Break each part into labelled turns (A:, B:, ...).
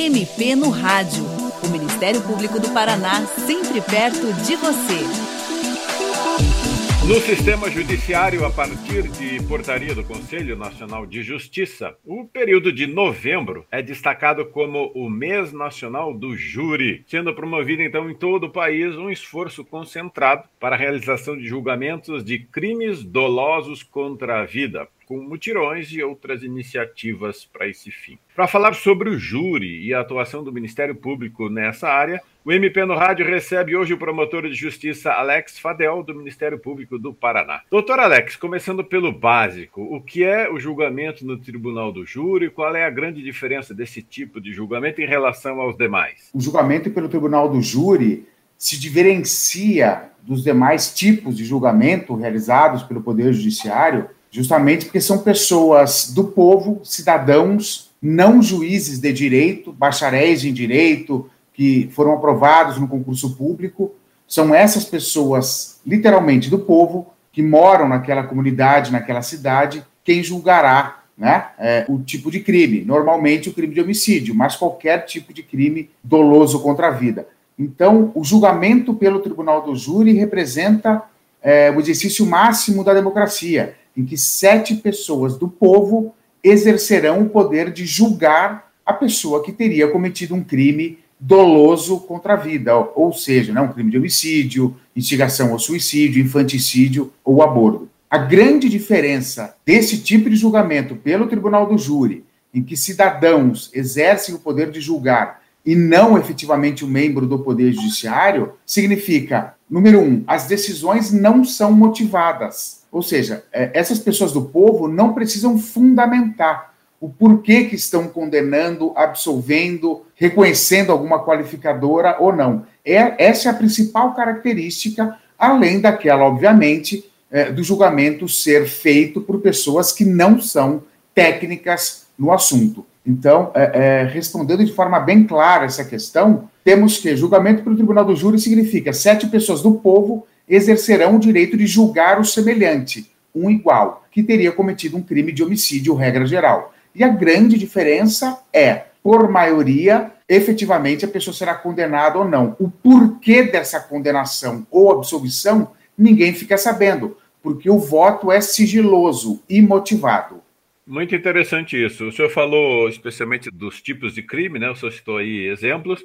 A: MP no Rádio. O Ministério Público do Paraná, sempre perto de você.
B: No sistema judiciário, a partir de portaria do Conselho Nacional de Justiça, o período de novembro é destacado como o mês nacional do júri, sendo promovido então em todo o país um esforço concentrado para a realização de julgamentos de crimes dolosos contra a vida, com mutirões e outras iniciativas para esse fim. Para falar sobre o júri e a atuação do Ministério Público nessa área, o MP no Rádio recebe hoje o promotor de justiça Alex Fadel, do Ministério Público do Paraná. Doutor Alex, começando pelo básico, o que é o julgamento no Tribunal do Júri? Qual é a grande diferença desse tipo de julgamento em relação aos demais?
C: O julgamento pelo Tribunal do Júri se diferencia dos demais tipos de julgamento realizados pelo Poder Judiciário justamente porque são pessoas do povo, cidadãos, não juízes de direito, bacharéis em direito, que foram aprovados no concurso público. São essas pessoas, literalmente do povo, que moram naquela comunidade, naquela cidade, quem julgará né, é, o tipo de crime. Normalmente o crime de homicídio, mas qualquer tipo de crime doloso contra a vida. Então, o julgamento pelo Tribunal do Júri representa é, o exercício máximo da democracia em que sete pessoas do povo exercerão o poder de julgar a pessoa que teria cometido um crime doloso contra a vida, ou seja, né, um crime de homicídio, instigação ao suicídio, infanticídio ou aborto. A grande diferença desse tipo de julgamento pelo tribunal do júri, em que cidadãos exercem o poder de julgar e não efetivamente um membro do poder judiciário, significa, número um, as decisões não são motivadas ou seja, é, essas pessoas do povo não precisam fundamentar o porquê que estão condenando, absolvendo, reconhecendo alguma qualificadora ou não. É, essa é a principal característica, além daquela, obviamente, é, do julgamento ser feito por pessoas que não são técnicas no assunto. Então, é, é, respondendo de forma bem clara essa questão, temos que julgamento pelo Tribunal do Júri significa sete pessoas do povo exercerão o direito de julgar o semelhante, um igual, que teria cometido um crime de homicídio, regra geral. E a grande diferença é, por maioria, efetivamente a pessoa será condenada ou não. O porquê dessa condenação ou absolvição, ninguém fica sabendo, porque o voto é sigiloso e motivado.
B: Muito interessante isso. O senhor falou especialmente dos tipos de crime, né? O senhor citou aí exemplos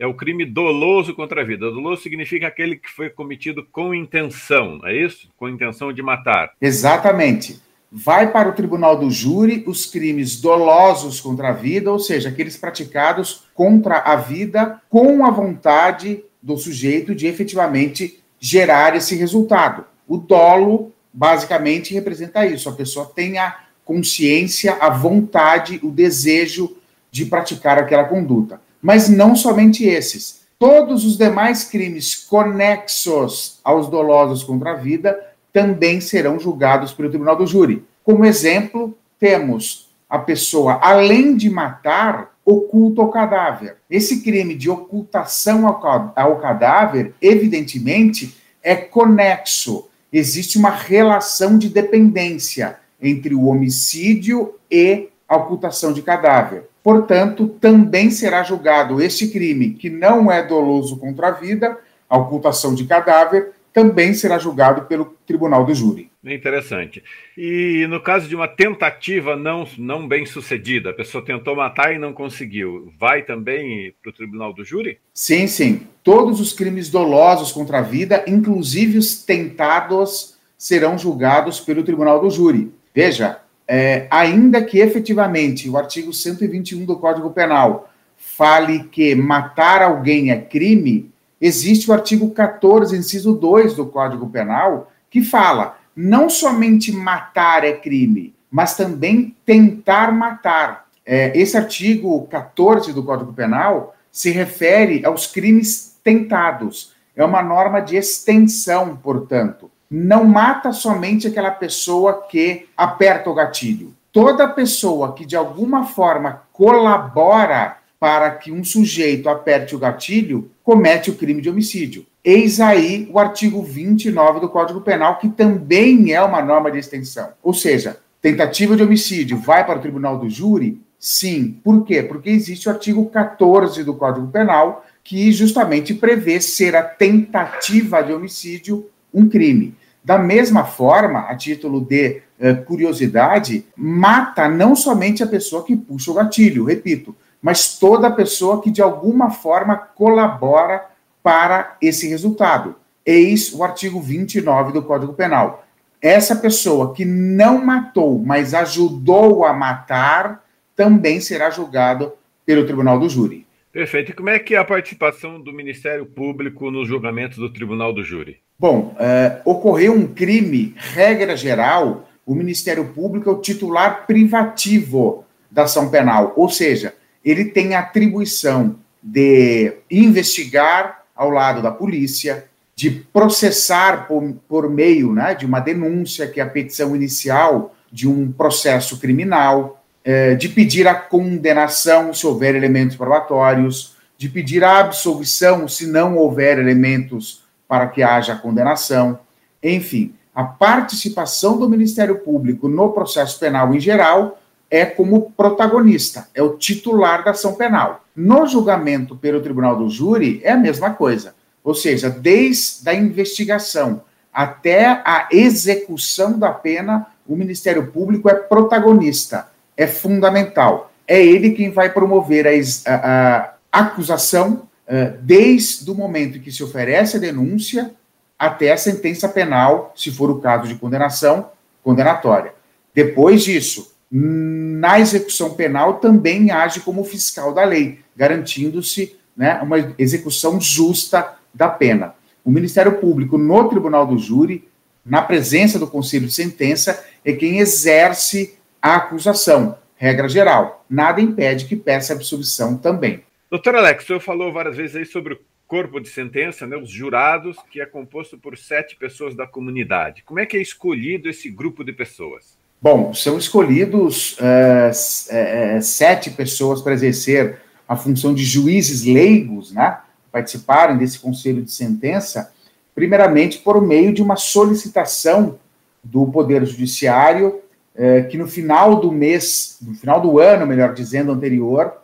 B: é o crime doloso contra a vida. Doloso significa aquele que foi cometido com intenção, é isso? Com intenção de matar.
C: Exatamente. Vai para o tribunal do júri os crimes dolosos contra a vida, ou seja, aqueles praticados contra a vida com a vontade do sujeito de efetivamente gerar esse resultado. O dolo, basicamente, representa isso. A pessoa tem a consciência, a vontade, o desejo de praticar aquela conduta mas não somente esses. Todos os demais crimes conexos aos dolosos contra a vida também serão julgados pelo tribunal do júri. Como exemplo, temos a pessoa, além de matar, oculta o cadáver. Esse crime de ocultação ao cadáver, evidentemente, é conexo. Existe uma relação de dependência entre o homicídio e a ocultação de cadáver. Portanto, também será julgado este crime, que não é doloso contra a vida, a ocultação de cadáver, também será julgado pelo tribunal do júri.
B: Interessante. E no caso de uma tentativa não, não bem sucedida, a pessoa tentou matar e não conseguiu, vai também para o tribunal do júri?
C: Sim, sim. Todos os crimes dolosos contra a vida, inclusive os tentados, serão julgados pelo tribunal do júri. Veja, é, ainda que efetivamente o artigo 121 do Código Penal fale que matar alguém é crime, existe o artigo 14, inciso 2 do Código Penal, que fala não somente matar é crime, mas também tentar matar. É, esse artigo 14 do Código Penal se refere aos crimes tentados. É uma norma de extensão, portanto não mata somente aquela pessoa que aperta o gatilho. Toda pessoa que de alguma forma colabora para que um sujeito aperte o gatilho comete o crime de homicídio. Eis aí o artigo 29 do Código Penal, que também é uma norma de extensão. Ou seja, tentativa de homicídio vai para o tribunal do júri, Sim. Por quê? Porque existe o artigo 14 do Código Penal, que justamente prevê ser a tentativa de homicídio um crime. Da mesma forma, a título de uh, curiosidade, mata não somente a pessoa que puxa o gatilho, repito, mas toda pessoa que de alguma forma colabora para esse resultado. Eis o artigo 29 do Código Penal. Essa pessoa que não matou, mas ajudou a matar, também será julgado pelo Tribunal do Júri.
B: Perfeito. E como é que é a participação do Ministério Público nos julgamentos do Tribunal do Júri?
C: Bom, uh, ocorreu um crime, regra geral, o Ministério Público é o titular privativo da ação penal, ou seja, ele tem atribuição de investigar ao lado da polícia, de processar por, por meio né, de uma denúncia, que é a petição inicial de um processo criminal, é, de pedir a condenação se houver elementos probatórios, de pedir a absolvição se não houver elementos para que haja condenação. Enfim, a participação do Ministério Público no processo penal em geral é como protagonista, é o titular da ação penal. No julgamento pelo Tribunal do Júri é a mesma coisa. Ou seja, desde a investigação até a execução da pena, o Ministério Público é protagonista é fundamental. É ele quem vai promover a, a, a acusação uh, desde o momento em que se oferece a denúncia até a sentença penal, se for o caso de condenação, condenatória. Depois disso, na execução penal também age como fiscal da lei, garantindo-se né, uma execução justa da pena. O Ministério Público, no Tribunal do Júri, na presença do Conselho de Sentença, é quem exerce a acusação, regra geral. Nada impede que peça absolvição também.
B: Doutor Alex, o senhor falou várias vezes aí sobre o corpo de sentença, né, os jurados, que é composto por sete pessoas da comunidade. Como é que é escolhido esse grupo de pessoas?
C: Bom, são escolhidos uh, sete pessoas para exercer a função de juízes leigos, né, participarem desse conselho de sentença, primeiramente por meio de uma solicitação do Poder Judiciário é, que no final do mês, no final do ano, melhor dizendo, anterior,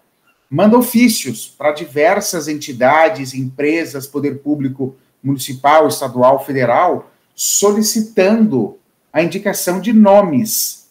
C: manda ofícios para diversas entidades, empresas, poder público municipal, estadual, federal, solicitando a indicação de nomes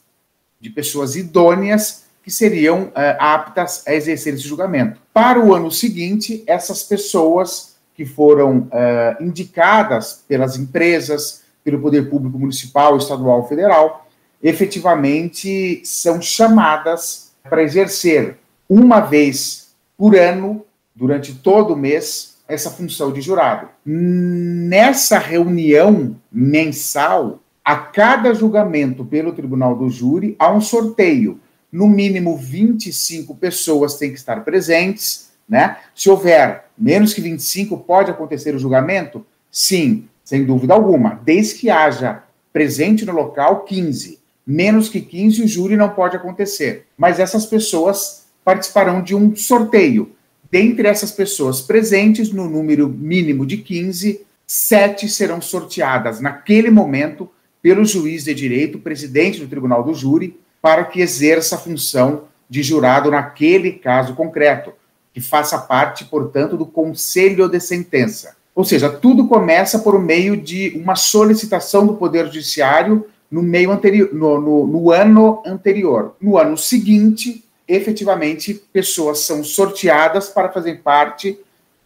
C: de pessoas idôneas que seriam uh, aptas a exercer esse julgamento. Para o ano seguinte, essas pessoas que foram uh, indicadas pelas empresas, pelo poder público municipal, estadual, federal, efetivamente são chamadas para exercer uma vez por ano, durante todo o mês, essa função de jurado. Nessa reunião mensal, a cada julgamento pelo Tribunal do Júri, há um sorteio. No mínimo 25 pessoas têm que estar presentes, né? Se houver menos que 25, pode acontecer o julgamento? Sim, sem dúvida alguma, desde que haja presente no local 15 menos que 15, o júri não pode acontecer. Mas essas pessoas participarão de um sorteio. Dentre essas pessoas presentes, no número mínimo de 15, sete serão sorteadas naquele momento pelo juiz de direito, presidente do tribunal do júri, para que exerça a função de jurado naquele caso concreto, que faça parte, portanto, do conselho de sentença. Ou seja, tudo começa por meio de uma solicitação do Poder Judiciário no meio anterior, no, no, no ano anterior. No ano seguinte, efetivamente, pessoas são sorteadas para fazer parte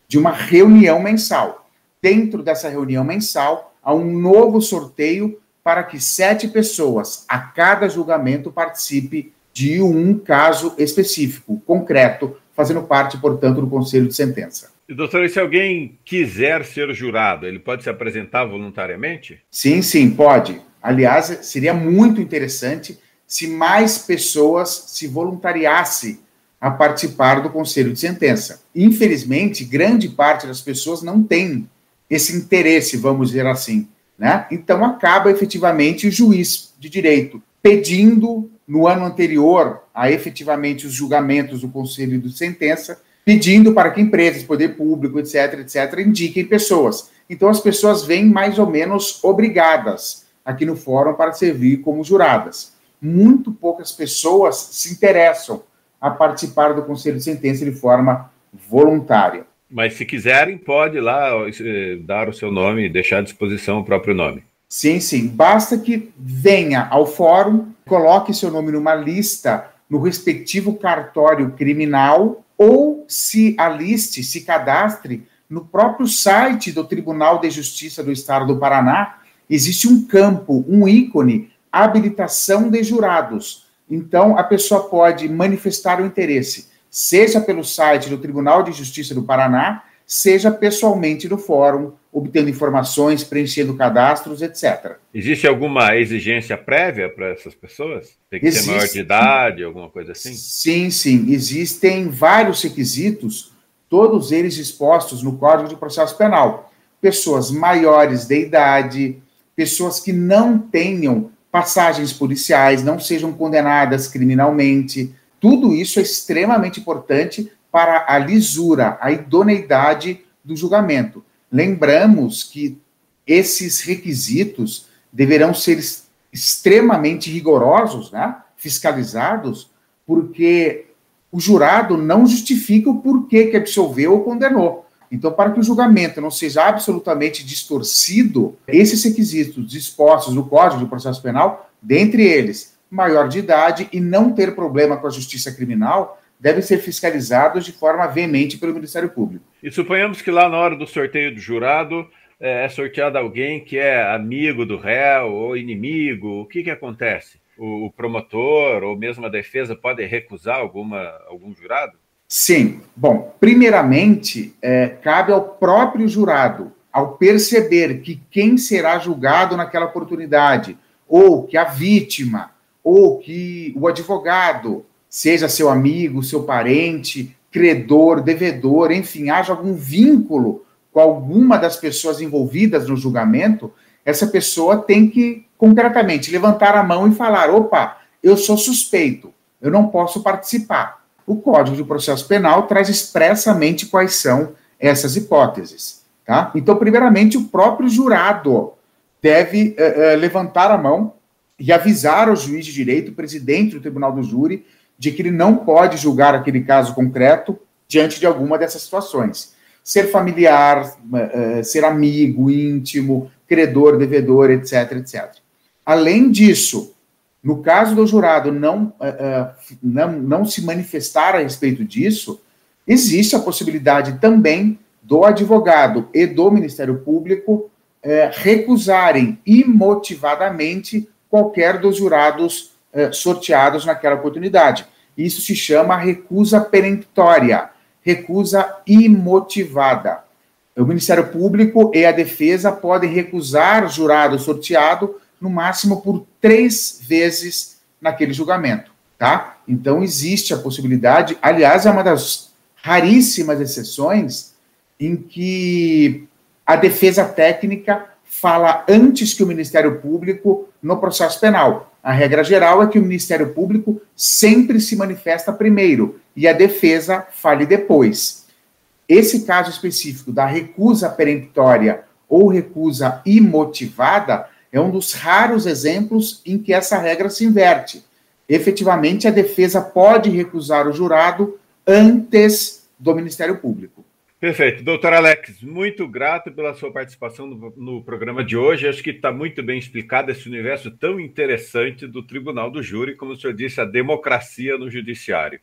C: de uma reunião mensal. Dentro dessa reunião mensal, há um novo sorteio para que sete pessoas a cada julgamento participe de um caso específico, concreto, fazendo parte, portanto, do conselho de sentença.
B: E, doutor, e se alguém quiser ser jurado, ele pode se apresentar voluntariamente?
C: Sim, sim, pode. Aliás, seria muito interessante se mais pessoas se voluntariassem a participar do conselho de sentença. Infelizmente, grande parte das pessoas não tem esse interesse, vamos dizer assim. Né? Então, acaba efetivamente o juiz de direito pedindo, no ano anterior a efetivamente os julgamentos do conselho de sentença, pedindo para que empresas, poder público, etc., etc., indiquem pessoas. Então, as pessoas vêm mais ou menos obrigadas aqui no fórum para servir como juradas. Muito poucas pessoas se interessam a participar do Conselho de Sentença de forma voluntária.
B: Mas se quiserem, pode lá eh, dar o seu nome e deixar à disposição o próprio nome.
C: Sim, sim. Basta que venha ao fórum, coloque seu nome numa lista no respectivo cartório criminal ou se aliste, se cadastre no próprio site do Tribunal de Justiça do Estado do Paraná. Existe um campo, um ícone, habilitação de jurados. Então, a pessoa pode manifestar o interesse, seja pelo site do Tribunal de Justiça do Paraná, seja pessoalmente no fórum, obtendo informações, preenchendo cadastros, etc.
B: Existe alguma exigência prévia para essas pessoas? Tem que Existe, ser maior de idade, alguma coisa assim?
C: Sim, sim. Existem vários requisitos, todos eles expostos no Código de Processo Penal. Pessoas maiores de idade, pessoas que não tenham passagens policiais, não sejam condenadas criminalmente. Tudo isso é extremamente importante para a lisura, a idoneidade do julgamento. Lembramos que esses requisitos deverão ser extremamente rigorosos, né? fiscalizados, porque o jurado não justifica o porquê que absolveu ou condenou. Então, para que o julgamento não seja absolutamente distorcido, esses requisitos dispostos no Código de Processo Penal, dentre eles, maior de idade e não ter problema com a justiça criminal, devem ser fiscalizados de forma veemente pelo Ministério Público.
B: E suponhamos que lá na hora do sorteio do jurado é, é sorteado alguém que é amigo do réu ou inimigo, o que, que acontece? O, promotor ou mesmo a defesa pode recusar alguma, algum jurado?
C: Sim. Bom, primeiramente, é, cabe ao próprio jurado, ao perceber que quem será julgado naquela oportunidade, ou que a vítima, ou que o advogado, seja seu amigo, seu parente, credor, devedor, enfim, haja algum vínculo com alguma das pessoas envolvidas no julgamento, essa pessoa tem que concretamente levantar a mão e falar: opa, eu sou suspeito, eu não posso participar. O Código de Processo Penal traz expressamente quais são essas hipóteses. Tá? Então, primeiramente, o próprio jurado deve uh, uh, levantar a mão e avisar ao juiz de direito, presidente do tribunal do júri, de que ele não pode julgar aquele caso concreto diante de alguma dessas situações. Ser familiar, eh, ser amigo, íntimo, credor, devedor, etc, etc. Além disso, no caso do jurado não, eh, não, não se manifestar a respeito disso, existe a possibilidade também do advogado e do Ministério Público recusarem imotivadamente qualquer dos jurados sorteados naquela oportunidade. Isso se chama recusa peremptória, recusa imotivada. O Ministério Público e a defesa podem recusar jurado sorteado no máximo por três vezes naquele julgamento, tá? Então existe a possibilidade, aliás, é uma das raríssimas exceções em que a defesa técnica fala antes que o Ministério Público no processo penal. A regra geral é que o Ministério Público sempre se manifesta primeiro e a defesa fale depois. Esse caso específico da recusa peremptória ou recusa imotivada é um dos raros exemplos em que essa regra se inverte. Efetivamente, a defesa pode recusar o jurado antes do Ministério Público.
B: Perfeito. Doutor Alex, muito grato pela sua participação no, no programa de hoje. Acho que está muito bem explicado esse universo tão interessante do Tribunal do Júri, como o senhor disse, a democracia no Judiciário.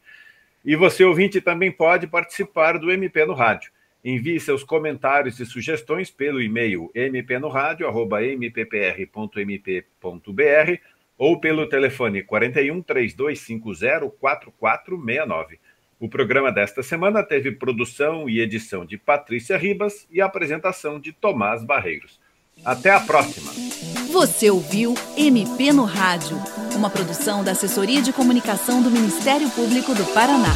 B: E você, ouvinte, também pode participar do MP no Rádio. Envie seus comentários e sugestões pelo e-mail mpnoradio.mppr.mp.br ou pelo telefone 41 3250 4469. O programa desta semana teve produção e edição de Patrícia Ribas e apresentação de Tomás Barreiros. Até a próxima.
A: Você ouviu MP no Rádio, uma produção da Assessoria de Comunicação do Ministério Público do Paraná.